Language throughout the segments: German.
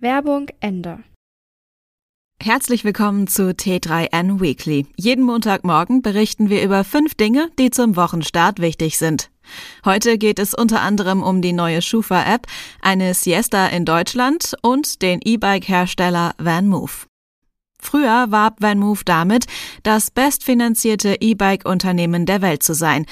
Werbung Ende. Herzlich willkommen zu T3N Weekly. Jeden Montagmorgen berichten wir über fünf Dinge, die zum Wochenstart wichtig sind. Heute geht es unter anderem um die neue Schufa-App, eine Siesta in Deutschland und den E-Bike-Hersteller VanMoof. Früher warb VanMoof damit, das bestfinanzierte E-Bike-Unternehmen der Welt zu sein.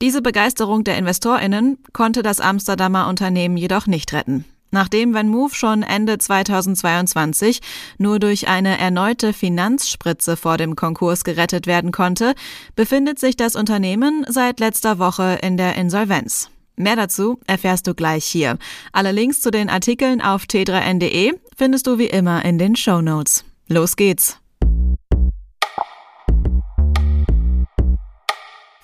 Diese Begeisterung der InvestorInnen konnte das Amsterdamer Unternehmen jedoch nicht retten. Nachdem VanMoof schon Ende 2022 nur durch eine erneute Finanzspritze vor dem Konkurs gerettet werden konnte, befindet sich das Unternehmen seit letzter Woche in der Insolvenz. Mehr dazu erfährst du gleich hier. Alle Links zu den Artikeln auf t3n.de findest du wie immer in den Show Notes. Los geht's!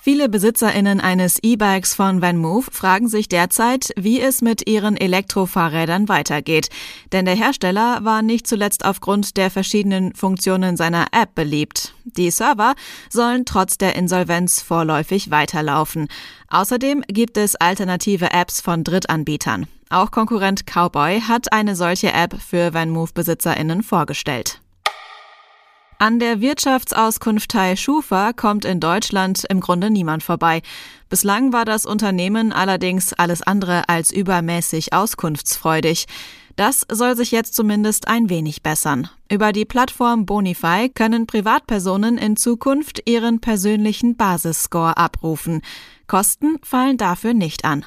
Viele BesitzerInnen eines E-Bikes von VanMoof fragen sich derzeit, wie es mit ihren Elektrofahrrädern weitergeht. Denn der Hersteller war nicht zuletzt aufgrund der verschiedenen Funktionen seiner App beliebt. Die Server sollen trotz der Insolvenz vorläufig weiterlaufen. Außerdem gibt es alternative Apps von Drittanbietern. Auch Konkurrent Cowboy hat eine solche App für VanMoof-BesitzerInnen vorgestellt. An der Wirtschaftsauskunftei Schufa kommt in Deutschland im Grunde niemand vorbei. Bislang war das Unternehmen allerdings alles andere als übermäßig auskunftsfreudig. Das soll sich jetzt zumindest ein wenig bessern. Über die Plattform Bonify können Privatpersonen in Zukunft ihren persönlichen Basisscore abrufen. Kosten fallen dafür nicht an.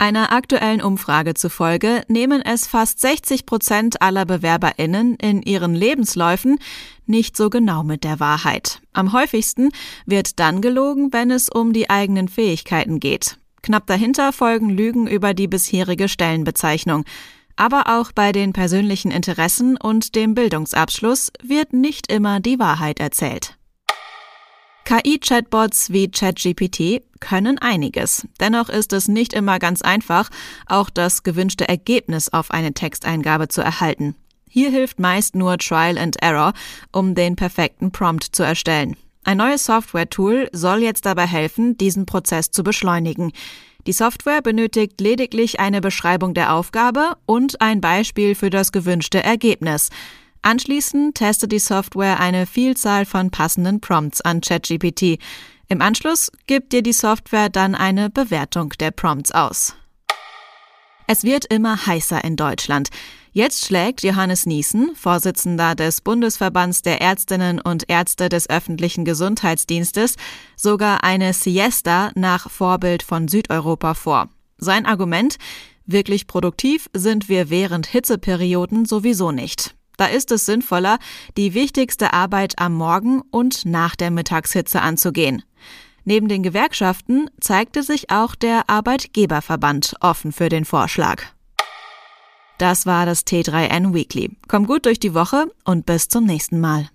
Einer aktuellen Umfrage zufolge nehmen es fast 60 Prozent aller BewerberInnen in ihren Lebensläufen nicht so genau mit der Wahrheit. Am häufigsten wird dann gelogen, wenn es um die eigenen Fähigkeiten geht. Knapp dahinter folgen Lügen über die bisherige Stellenbezeichnung. Aber auch bei den persönlichen Interessen und dem Bildungsabschluss wird nicht immer die Wahrheit erzählt. KI-Chatbots wie ChatGPT können einiges. Dennoch ist es nicht immer ganz einfach, auch das gewünschte Ergebnis auf eine Texteingabe zu erhalten. Hier hilft meist nur Trial and Error, um den perfekten Prompt zu erstellen. Ein neues Software-Tool soll jetzt dabei helfen, diesen Prozess zu beschleunigen. Die Software benötigt lediglich eine Beschreibung der Aufgabe und ein Beispiel für das gewünschte Ergebnis. Anschließend testet die Software eine Vielzahl von passenden Prompts an ChatGPT. Im Anschluss gibt dir die Software dann eine Bewertung der Prompts aus. Es wird immer heißer in Deutschland. Jetzt schlägt Johannes Niesen, Vorsitzender des Bundesverbands der Ärztinnen und Ärzte des öffentlichen Gesundheitsdienstes, sogar eine Siesta nach Vorbild von Südeuropa vor. Sein Argument, wirklich produktiv sind wir während Hitzeperioden sowieso nicht. Da ist es sinnvoller, die wichtigste Arbeit am Morgen und nach der Mittagshitze anzugehen. Neben den Gewerkschaften zeigte sich auch der Arbeitgeberverband offen für den Vorschlag. Das war das T3N Weekly. Komm gut durch die Woche und bis zum nächsten Mal.